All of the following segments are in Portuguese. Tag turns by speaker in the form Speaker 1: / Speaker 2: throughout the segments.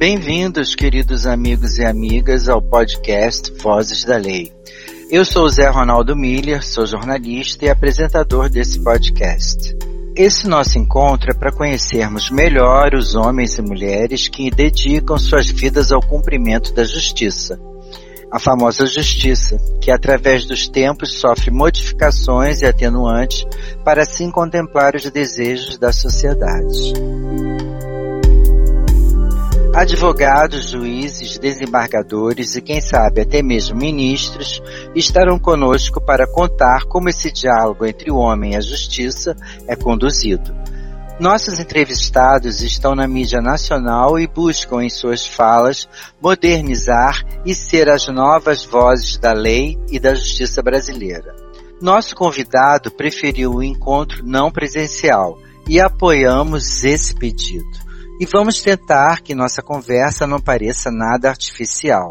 Speaker 1: Bem-vindos, queridos amigos e amigas, ao podcast Vozes da Lei. Eu sou Zé Ronaldo Miller, sou jornalista e apresentador desse podcast. Esse nosso encontro é para conhecermos melhor os homens e mulheres que dedicam suas vidas ao cumprimento da justiça. A famosa justiça, que através dos tempos sofre modificações e atenuantes para assim contemplar os desejos da sociedade. Advogados, juízes, desembargadores e quem sabe até mesmo ministros estarão conosco para contar como esse diálogo entre o homem e a justiça é conduzido. Nossos entrevistados estão na mídia nacional e buscam em suas falas modernizar e ser as novas vozes da lei e da justiça brasileira. Nosso convidado preferiu o encontro não presencial e apoiamos esse pedido e vamos tentar que nossa conversa não pareça nada artificial.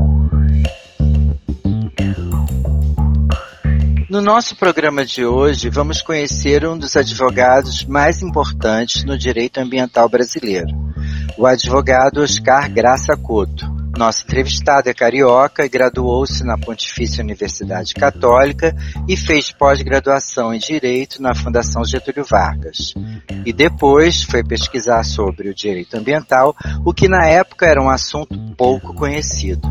Speaker 1: No nosso programa de hoje, vamos conhecer um dos advogados mais importantes no direito ambiental brasileiro, o advogado Oscar Graça Couto. Nosso entrevistado é carioca e graduou-se na Pontifícia Universidade Católica e fez pós-graduação em Direito na Fundação Getúlio Vargas. E depois foi pesquisar sobre o direito ambiental, o que na época era um assunto pouco conhecido.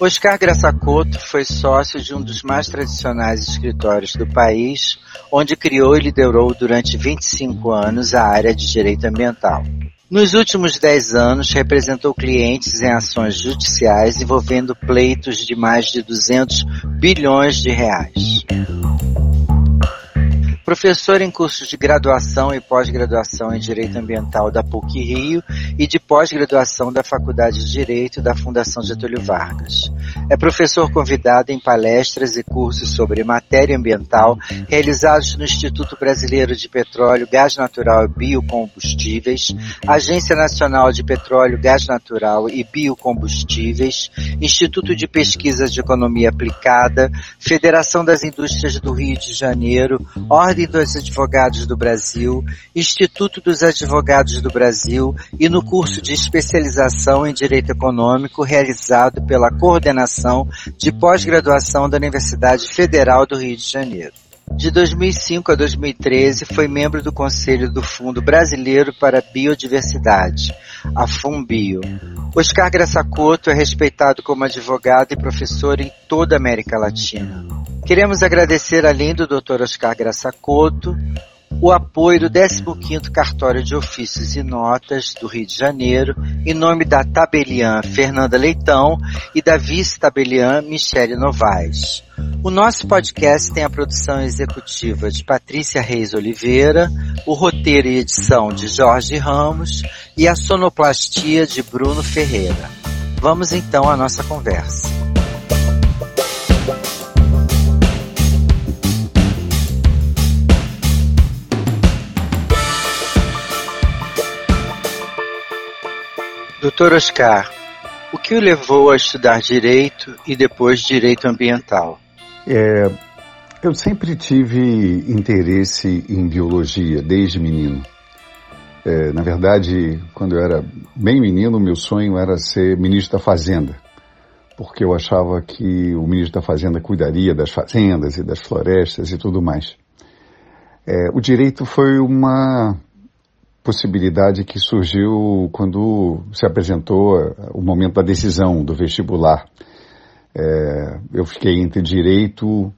Speaker 1: Oscar Graçacoto foi sócio de um dos mais tradicionais escritórios do país, onde criou e liderou durante 25 anos a área de direito ambiental. Nos últimos 10 anos, representou clientes em ações judiciais envolvendo pleitos de mais de 200 bilhões de reais professor em cursos de graduação e pós-graduação em Direito Ambiental da PUC Rio e de pós-graduação da Faculdade de Direito da Fundação Getúlio Vargas. É professor convidado em palestras e cursos sobre matéria ambiental realizados no Instituto Brasileiro de Petróleo, Gás Natural e Biocombustíveis, Agência Nacional de Petróleo, Gás Natural e Biocombustíveis, Instituto de Pesquisas de Economia Aplicada, Federação das Indústrias do Rio de Janeiro, Ordem Ordem dos Advogados do Brasil, Instituto dos Advogados do Brasil e no curso de especialização em Direito Econômico realizado pela Coordenação de Pós-Graduação da Universidade Federal do Rio de Janeiro. De 2005 a 2013 foi membro do Conselho do Fundo Brasileiro para a Biodiversidade, a FUNBio. Oscar Graçacoto é respeitado como advogado e professor em toda a América Latina. Queremos agradecer, além do Dr. Oscar Graçacoto, o apoio do 15º Cartório de Ofícios e Notas do Rio de Janeiro, em nome da tabeliã Fernanda Leitão e da vice-tabeliã Michele Novaes. O nosso podcast tem a produção executiva de Patrícia Reis Oliveira, o roteiro e edição de Jorge Ramos e a sonoplastia de Bruno Ferreira. Vamos então à nossa conversa. Doutor Oscar, o que o levou a estudar direito e depois direito ambiental?
Speaker 2: É, eu sempre tive interesse em biologia desde menino. É, na verdade, quando eu era bem menino, meu sonho era ser ministro da Fazenda, porque eu achava que o ministro da Fazenda cuidaria das fazendas e das florestas e tudo mais. É, o direito foi uma possibilidade que surgiu quando se apresentou eh, o momento da decisão do vestibular. É, eu fiquei entre direito,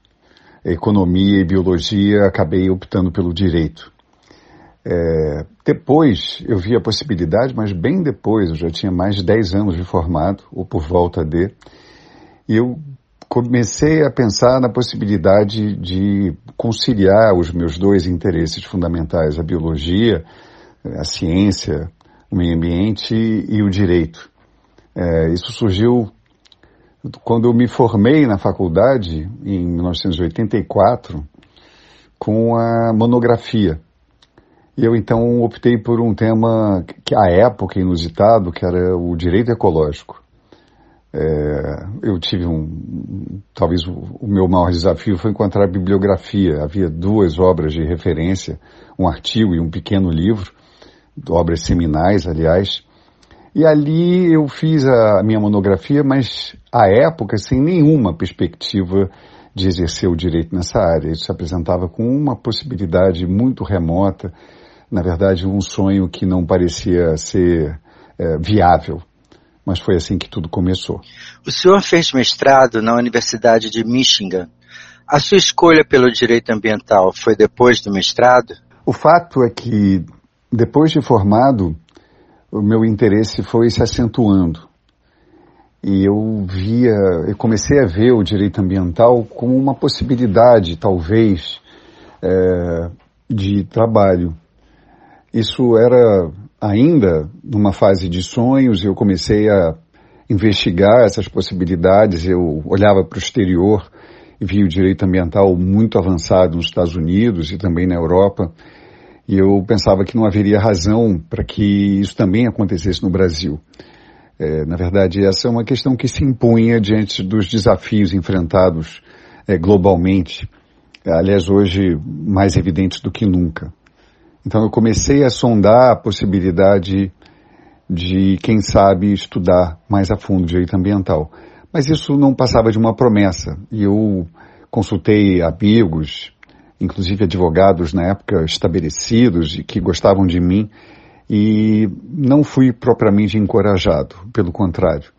Speaker 2: economia e biologia, acabei optando pelo direito. É, depois eu vi a possibilidade, mas bem depois, eu já tinha mais de 10 anos de formado, ou por volta de, e eu comecei a pensar na possibilidade de conciliar os meus dois interesses fundamentais, a biologia a ciência, o meio ambiente e o direito. É, isso surgiu quando eu me formei na faculdade, em 1984, com a monografia. E eu então optei por um tema que à época inusitado, que era o direito ecológico. É, eu tive um, talvez o, o, meu maior desafio foi encontrar bibliografia. Havia duas obras de referência, um artigo e um pequeno livro, obras seminais, aliás, E ali eu fiz a minha monografia, mas à época sem nenhuma perspectiva de exercer o direito nessa área. Isso se apresentava com uma possibilidade muito remota, na verdade, um sonho que não parecia ser é, viável. Mas foi assim que tudo começou.
Speaker 1: O senhor fez mestrado na Universidade de Michigan. A sua escolha pelo direito ambiental foi depois do mestrado?
Speaker 2: O fato é que, depois de formado, o meu interesse foi se acentuando. E eu via, eu comecei a ver o direito ambiental como uma possibilidade, talvez, é, de trabalho. Isso era ainda numa fase de sonhos, eu comecei a investigar essas possibilidades, eu olhava para o exterior e via o direito ambiental muito avançado nos Estados Unidos e também na Europa, e eu pensava que não haveria razão para que isso também acontecesse no Brasil. É, na verdade, essa é uma questão que se impunha diante dos desafios enfrentados é, globalmente, aliás, hoje mais evidentes do que nunca. Então, eu comecei a sondar a possibilidade de, quem sabe, estudar mais a fundo direito ambiental. Mas isso não passava de uma promessa. E eu consultei amigos, inclusive advogados na época estabelecidos e que gostavam de mim, e não fui propriamente encorajado, pelo contrário.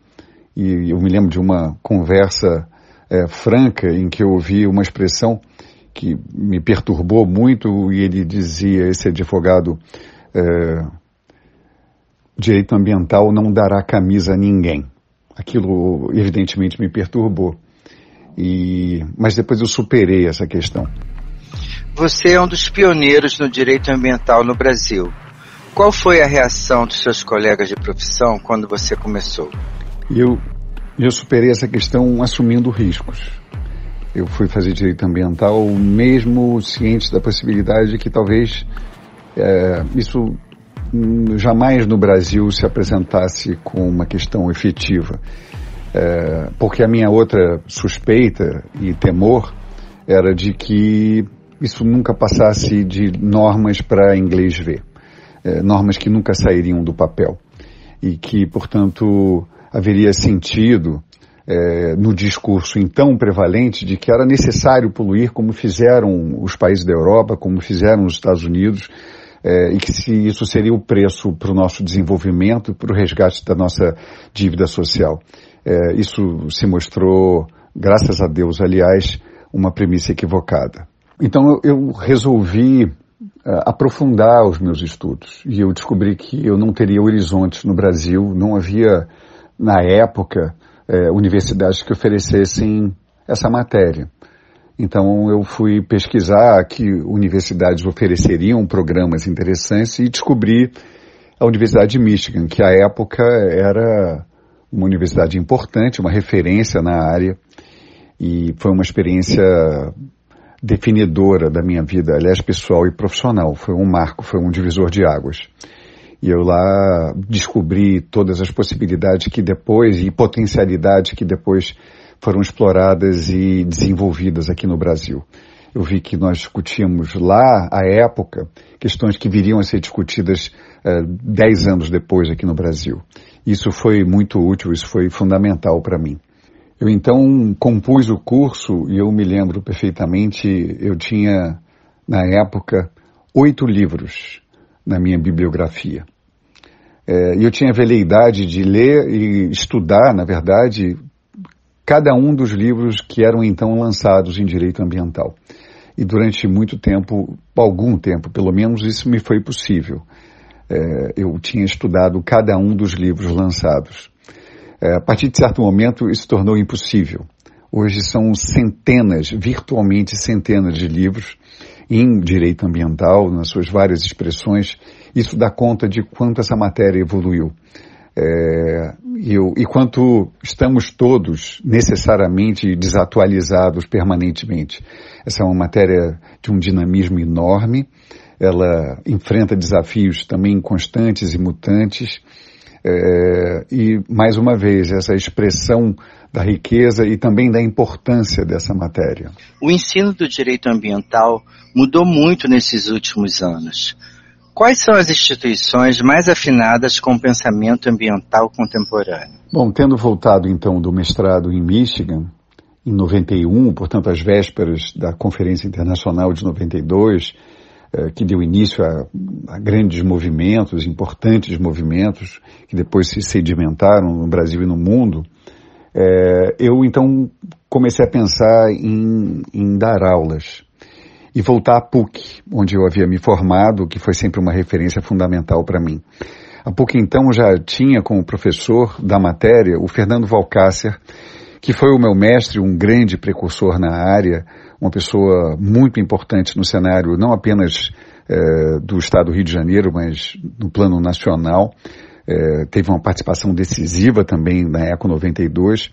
Speaker 2: E eu me lembro de uma conversa é, franca em que eu ouvi uma expressão que me perturbou muito e ele dizia, esse advogado, é, direito ambiental não dará camisa a ninguém. Aquilo evidentemente me perturbou. E, mas depois eu superei essa questão.
Speaker 1: Você é um dos pioneiros no direito ambiental no Brasil. Qual foi a reação dos seus colegas de profissão quando você começou?
Speaker 2: Eu, eu superei essa questão assumindo riscos. Eu fui fazer direito ambiental mesmo ciente da possibilidade de que talvez é, isso jamais no Brasil se apresentasse com uma questão efetiva. É, porque a minha outra suspeita e temor era de que isso nunca passasse de normas para inglês ver é, normas que nunca sairiam do papel e que, portanto, haveria sentido é, no discurso então prevalente de que era necessário poluir como fizeram os países da Europa, como fizeram os Estados Unidos, é, e que se isso seria o preço para o nosso desenvolvimento e para o resgate da nossa dívida social. É, isso se mostrou, graças a Deus, aliás, uma premissa equivocada. Então eu, resolvi uh, aprofundar os meus estudos. E eu descobri que eu não teria horizontes no Brasil, não havia, na época, uh, universidades que oferecessem essa matéria. Então eu fui pesquisar que universidades ofereceriam programas interessantes e descobri a Universidade de Michigan, que à época era uma universidade importante, uma referência na área, e foi uma experiência definidora da minha vida, aliás, pessoal e profissional. Foi um marco, foi um divisor de águas. E eu lá descobri todas as possibilidades que depois, e potencialidades que depois foram exploradas e desenvolvidas aqui no Brasil. Eu vi que nós discutíamos lá, à época, questões que viriam a ser discutidas uh, dez anos depois aqui no Brasil. Isso foi muito útil, isso foi fundamental para mim. Eu então compus o curso e eu me lembro perfeitamente, eu tinha, na época, oito livros na minha bibliografia. É, eu tinha a veleidade de ler e estudar, na verdade, cada um dos livros que eram então lançados em direito ambiental. E durante muito tempo, algum tempo pelo menos, isso me foi possível. É, eu tinha estudado cada um dos livros lançados. É, a partir de certo momento, isso tornou impossível. Hoje são centenas, virtualmente centenas de livros em direito ambiental, nas suas várias expressões. Isso dá conta de quanto essa matéria evoluiu. É, e, e quanto estamos todos necessariamente desatualizados permanentemente. Essa é uma matéria de um dinamismo enorme, ela enfrenta desafios também constantes e mutantes, é, e, mais uma vez, essa expressão da riqueza e também da importância dessa matéria.
Speaker 1: O ensino do direito ambiental mudou muito nesses últimos anos. Quais são as instituições mais afinadas com o pensamento ambiental contemporâneo?
Speaker 2: Bom, tendo voltado então do mestrado em Michigan, em 91, portanto, às vésperas da Conferência Internacional de 92, eh, que deu início a, a, grandes movimentos, importantes movimentos, que depois se sedimentaram no Brasil e no mundo, eh, eu então comecei a pensar em, em dar aulas e voltar à PUC, onde eu havia me formado, que foi sempre uma referência fundamental para mim. A PUC então já tinha como professor da matéria o Fernando Valcácer, que foi o meu mestre, um grande precursor na área, uma pessoa muito importante no cenário não apenas é, do Estado do Rio de Janeiro, mas no plano nacional. É, teve uma participação decisiva também na ECO 92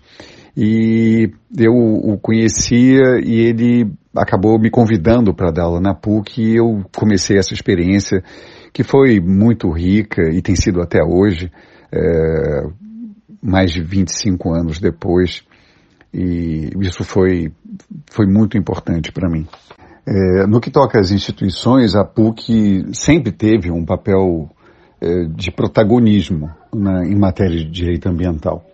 Speaker 2: e eu o conhecia e ele acabou me convidando para dar aula na PUC e eu comecei essa experiência que foi muito rica e tem sido até hoje, é, mais de 25 anos depois, e isso foi, foi muito importante para mim. É, no que toca às instituições, a PUC sempre teve um papel é, de protagonismo na, em matéria de direito ambiental.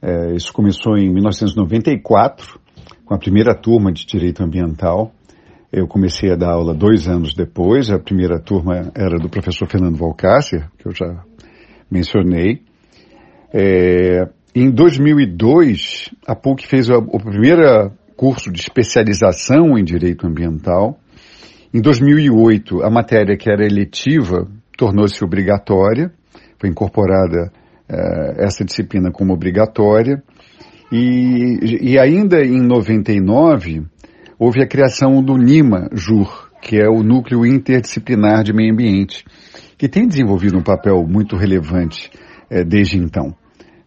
Speaker 2: É, isso começou em 1994, com a primeira turma de direito ambiental. Eu comecei a dar aula dois anos depois. A primeira turma era do professor Fernando Valcácer, que eu já mencionei. É, em 2002, a PUC fez o, o primeiro curso de especialização em direito ambiental. Em 2008, a matéria que era eletiva tornou-se obrigatória, foi incorporada uh, essa disciplina como obrigatória. E, e ainda em 99, houve a criação do NIMA-JUR, que é o Núcleo Interdisciplinar de Meio Ambiente, que tem desenvolvido um papel muito relevante é, desde então.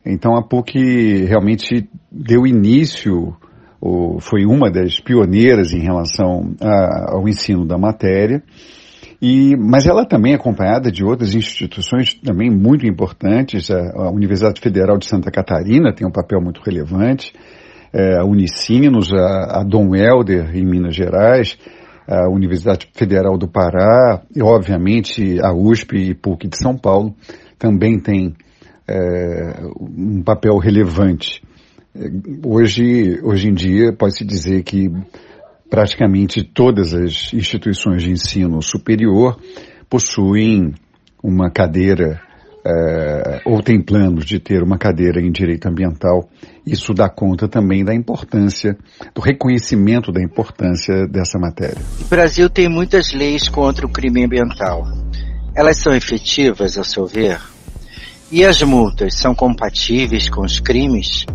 Speaker 2: Então a PUC realmente deu início, ou foi uma das pioneiras em relação a, ao ensino da matéria, e, mas ela também é acompanhada de outras instituições também muito importantes. A, Universidade Federal de Santa Catarina tem um papel muito relevante, é, a Unicinos, a, a Dom Helder em Minas Gerais, a Universidade Federal do Pará. E, obviamente, a USP e PUC de São Paulo também tem é, um papel relevante. Hoje, hoje em dia, pode-se dizer que praticamente todas as instituições de ensino superior possuem uma cadeira é, ou têm planos de ter uma cadeira em direito ambiental. Isso dá conta também da importância, do reconhecimento da importância dessa matéria.
Speaker 1: O Brasil tem muitas leis contra o crime ambiental. Elas são efetivas, ao seu ver? E as multas são compatíveis com os crimes?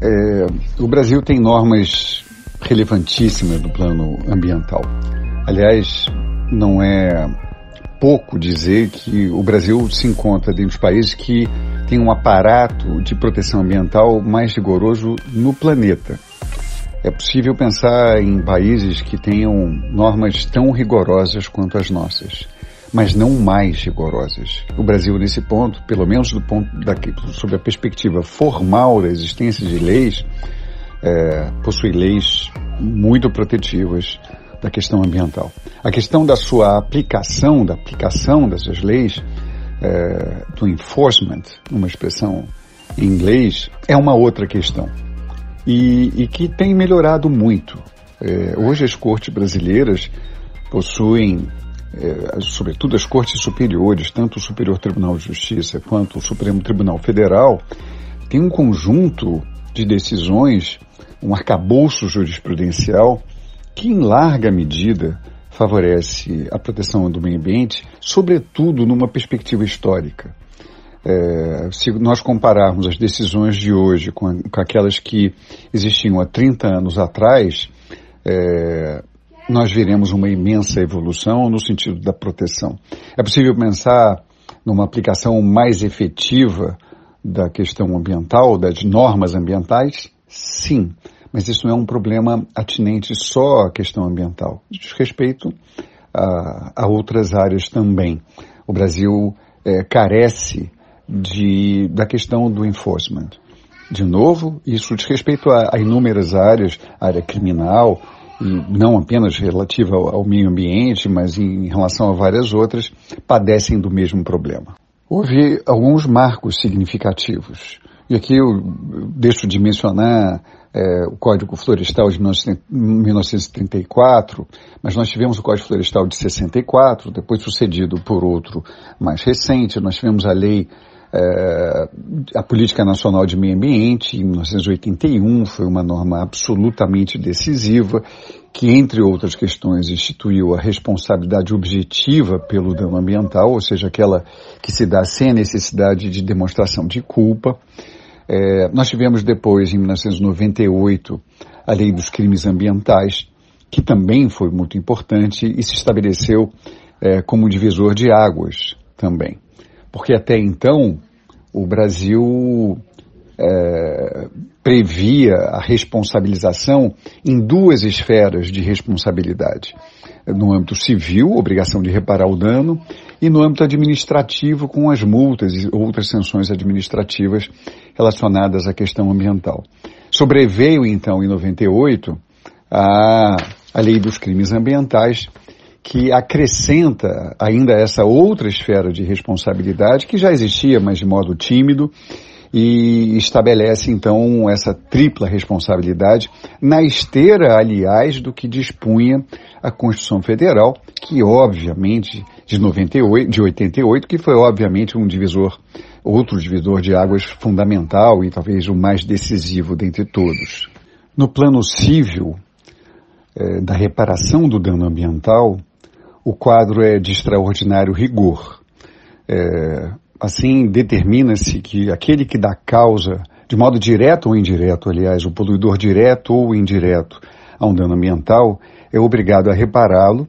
Speaker 2: É, o Brasil tem normas relevantíssima do plano ambiental. Aliás, não é pouco dizer que o Brasil se encontra dentro dos países que tem um aparato de proteção ambiental mais rigoroso no planeta. É possível pensar em países que tenham normas tão rigorosas quanto as nossas, mas não mais rigorosas. O Brasil, nesse ponto, pelo menos do ponto da, sob a perspectiva formal da existência de leis, é, possui leis muito protetivas da questão ambiental. A questão da sua aplicação, da aplicação dessas leis, é, do enforcement, uma expressão em inglês, é uma outra questão. E, e que tem melhorado muito. É, hoje as cortes brasileiras possuem, é, sobretudo as cortes superiores, tanto o Superior Tribunal de Justiça quanto o Supremo Tribunal Federal, tem um conjunto de decisões um arcabouço jurisprudencial que, em larga medida, favorece a proteção do meio ambiente, sobretudo numa perspectiva histórica. É, se nós compararmos as decisões de hoje com, com, aquelas que existiam há 30 anos atrás, é, nós veremos uma imensa evolução no sentido da proteção. É possível pensar numa aplicação mais efetiva da questão ambiental, das normas ambientais? Sim, mas isso não é um problema atinente só à questão ambiental, diz respeito a, a outras áreas também. O Brasil é, carece de, da questão do enforcement. De novo, isso diz respeito a, a inúmeras áreas, área criminal não apenas relativa ao, meio ambiente, mas em relação a várias outras, padecem do mesmo problema. Houve alguns marcos significativos. E aqui eu deixo de mencionar é, o Código Florestal de 1934, mas nós tivemos o Código Florestal de 64, depois sucedido por outro mais recente. Nós tivemos a Lei é, a Política Nacional de Meio Ambiente, em 1981, foi uma norma absolutamente decisiva, que, entre outras questões, instituiu a responsabilidade objetiva pelo dano ambiental, ou seja, aquela que se dá sem a necessidade de demonstração de culpa. É, nós tivemos depois, em 1998, a Lei dos Crimes Ambientais, que também foi muito importante e se estabeleceu é, como divisor de águas também porque até então o Brasil é, previa a responsabilização em duas esferas de responsabilidade. No âmbito civil, obrigação de reparar o dano, e no âmbito administrativo, com as multas e outras sanções administrativas relacionadas à questão ambiental. Sobreveio, então, em 98, a, a Lei dos Crimes Ambientais, que acrescenta ainda essa outra esfera de responsabilidade que já existia, mas de modo tímido, e estabelece então essa tripla responsabilidade na esteira, aliás, do que dispunha a Constituição Federal, que obviamente de 98, de 88, que foi obviamente um divisor, outro divisor de águas fundamental e talvez o mais decisivo dentre todos. No plano civil, eh, da reparação do dano ambiental, o quadro é de extraordinário rigor. É, assim, determina-se que aquele que dá causa, de modo direto ou indireto, aliás, o poluidor direto ou indireto a um dano ambiental, é obrigado a repará-lo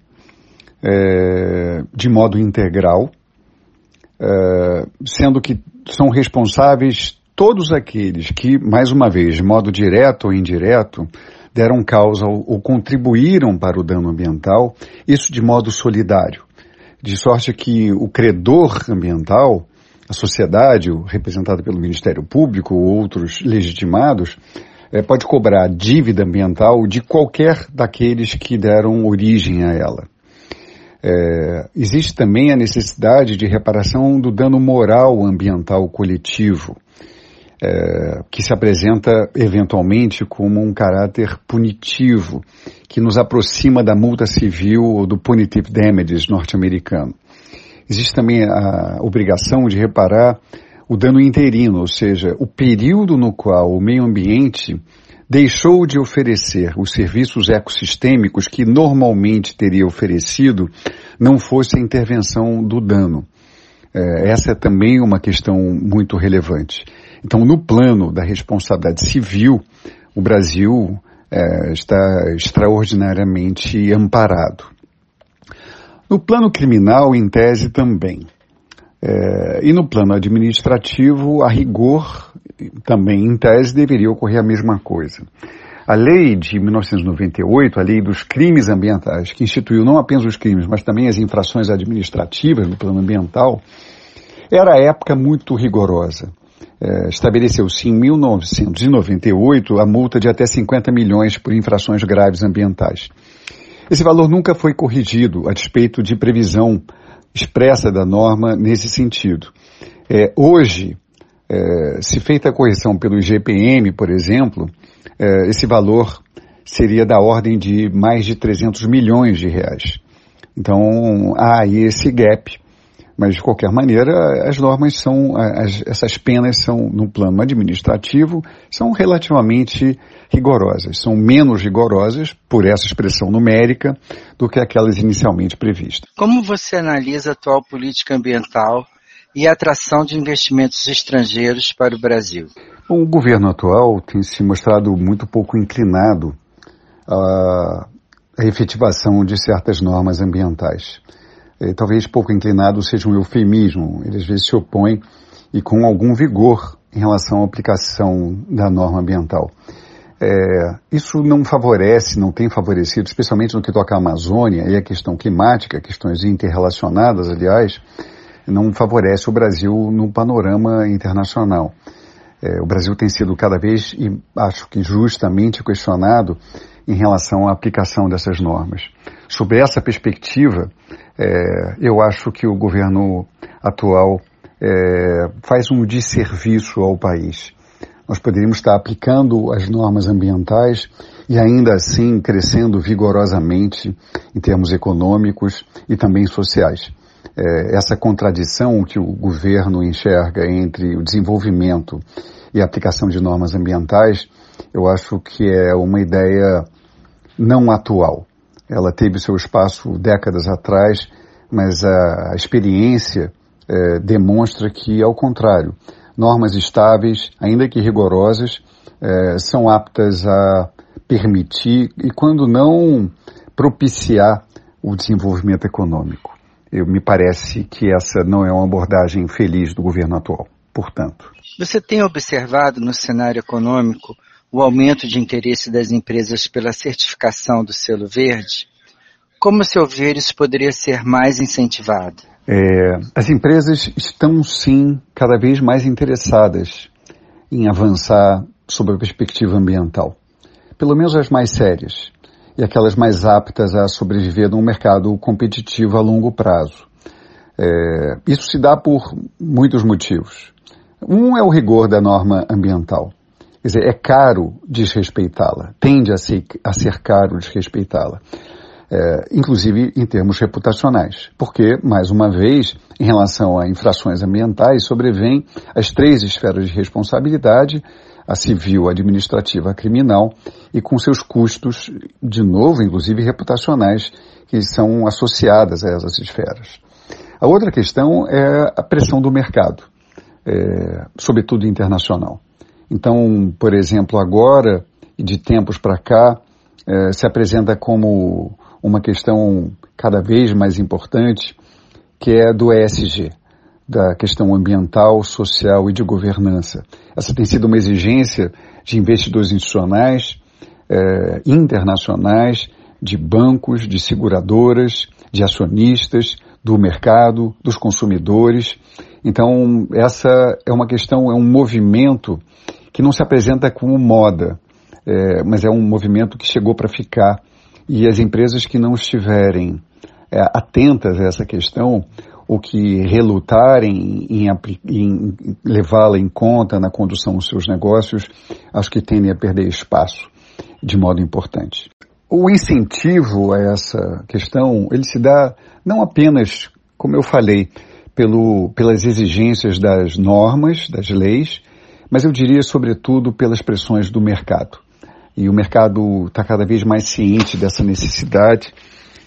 Speaker 2: é, de modo integral, é, sendo que são responsáveis todos aqueles que, mais uma vez, de modo direto ou indireto, deram causa ou contribuíram para o dano ambiental, isso de modo solidário. De sorte que o credor ambiental, a sociedade, representada pelo Ministério Público ou outros legitimados, é, pode cobrar dívida ambiental de qualquer daqueles que deram origem a ela. É, existe também a necessidade de reparação do dano moral ambiental coletivo é, que se apresenta eventualmente como um caráter punitivo, que nos aproxima da multa civil ou do punitive damages norte-americano. Existe também a obrigação de reparar o dano interino, ou seja, o período no qual o meio ambiente deixou de oferecer os serviços ecossistêmicos que normalmente teria oferecido, não fosse a intervenção do dano. É, essa é também uma questão muito relevante. Então, no plano da responsabilidade civil, o Brasil é, está extraordinariamente amparado. No plano criminal, em tese, também. É, e no plano administrativo, a rigor, também em tese, deveria ocorrer a mesma coisa. A lei de 1998, a lei dos crimes ambientais, que instituiu não apenas os crimes, mas também as infrações administrativas no plano ambiental, era a época muito rigorosa é, estabeleceu-se em 1998 a multa de até 50 milhões por infrações graves ambientais. Esse valor nunca foi corrigido, a despeito de previsão expressa da norma nesse sentido. É, hoje, é, se feita a correção pelo IGPM, por exemplo, é, esse valor seria da ordem de mais de 300 milhões de reais. Então, há aí esse gap mas, de qualquer maneira, as normas são, as, essas penas são, no plano administrativo, são relativamente rigorosas. São menos rigorosas, por essa expressão numérica, do que aquelas inicialmente previstas.
Speaker 1: Como você analisa a atual política ambiental e a atração de investimentos estrangeiros para o Brasil?
Speaker 2: O governo atual tem se mostrado muito pouco inclinado à efetivação de certas normas ambientais é, talvez pouco inclinado seja um eufemismo. Ele às vezes se opõe e com algum vigor em relação à aplicação da norma ambiental. É, isso não favorece, não tem favorecido, especialmente no que toca à Amazônia e a questão climática, questões interrelacionadas, aliás, não favorece o Brasil no panorama internacional. É, o Brasil tem sido cada vez, e acho que justamente, questionado em relação à aplicação dessas normas. Sob essa perspectiva, é, eu acho que o governo atual é, faz um desserviço ao país. Nós poderíamos estar aplicando as normas ambientais e ainda assim crescendo vigorosamente em termos econômicos e também sociais. É, essa contradição que o governo enxerga entre o desenvolvimento e a aplicação de normas ambientais, eu acho que é uma ideia não atual. Ela teve seu espaço décadas atrás, mas a, a experiência é, demonstra que, ao contrário, normas estáveis, ainda que rigorosas, é, são aptas a permitir e, quando não, propiciar o desenvolvimento econômico. Eu, me parece que essa não é uma abordagem feliz do governo atual, portanto.
Speaker 1: Você tem observado no cenário econômico o aumento de interesse das empresas pela certificação do selo verde? Como, a seu ver, isso poderia ser mais incentivado?
Speaker 2: É, as empresas estão sim cada vez mais interessadas em avançar sob a perspectiva ambiental, pelo menos as mais sérias e aquelas mais aptas a sobreviver num mercado competitivo a longo prazo. É, isso se dá por muitos motivos. Um é o rigor da norma ambiental. Quer dizer, é caro desrespeitá-la, tende a ser, a ser caro desrespeitá-la é, inclusive em termos reputacionais, porque, mais uma vez, em relação a infrações ambientais, sobrevêm as três esferas de responsabilidade, a civil, a administrativa, a criminal, e com seus custos, de novo, inclusive reputacionais, que são associadas a essas esferas. A outra questão é a pressão do mercado, é, sobretudo internacional. Então, por exemplo, agora, de tempos para cá, é, se apresenta como uma questão cada vez mais importante, que é do ESG, da questão ambiental, social e de governança. Essa tem sido uma exigência de investidores institucionais, eh, internacionais, de bancos, de seguradoras, de acionistas, do mercado, dos consumidores. Então, essa é uma questão, é um movimento que não se apresenta como moda, é, mas é um movimento que chegou para ficar e as empresas que não estiverem é, atentas a essa questão, ou que relutarem em, em levá-la em conta na condução dos seus negócios, acho que tendem a perder espaço de modo importante. O incentivo a essa questão, ele se dá não apenas, como eu falei, pelo, pelas exigências das normas, das leis, mas eu diria sobretudo pelas pressões do mercado e o mercado está cada vez mais ciente dessa necessidade.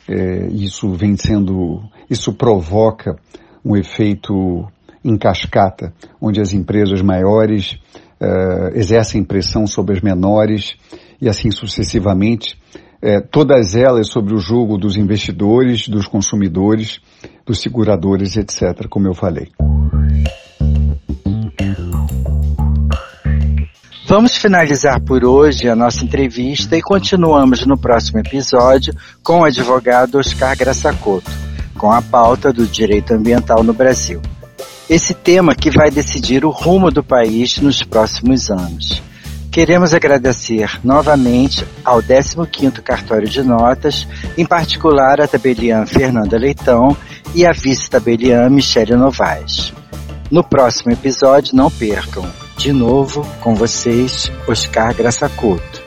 Speaker 2: É, isso vem sendo, isso provoca um efeito em cascata, onde as empresas maiores é, exercem pressão sobre as menores e assim sucessivamente, é, todas elas sobre o jogo dos investidores, dos consumidores, dos seguradores, etc., como eu falei.
Speaker 1: Vamos finalizar por hoje a nossa entrevista e continuamos no próximo episódio com o advogado Oscar Graçacoto, com a pauta do direito ambiental no Brasil. Esse tema que vai decidir o rumo do país nos próximos anos. Queremos agradecer novamente ao 15º Cartório de Notas, em particular a tabeliã Fernanda Leitão e a vice-tabeliã Michele Novaes. No próximo episódio, não percam de novo com vocês, Oscar Graçacuto.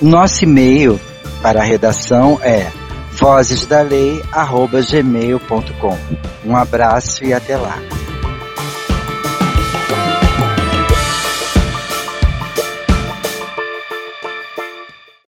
Speaker 1: Nosso e-mail para a redação é vozesdalei@gmail.com. Um abraço e até lá.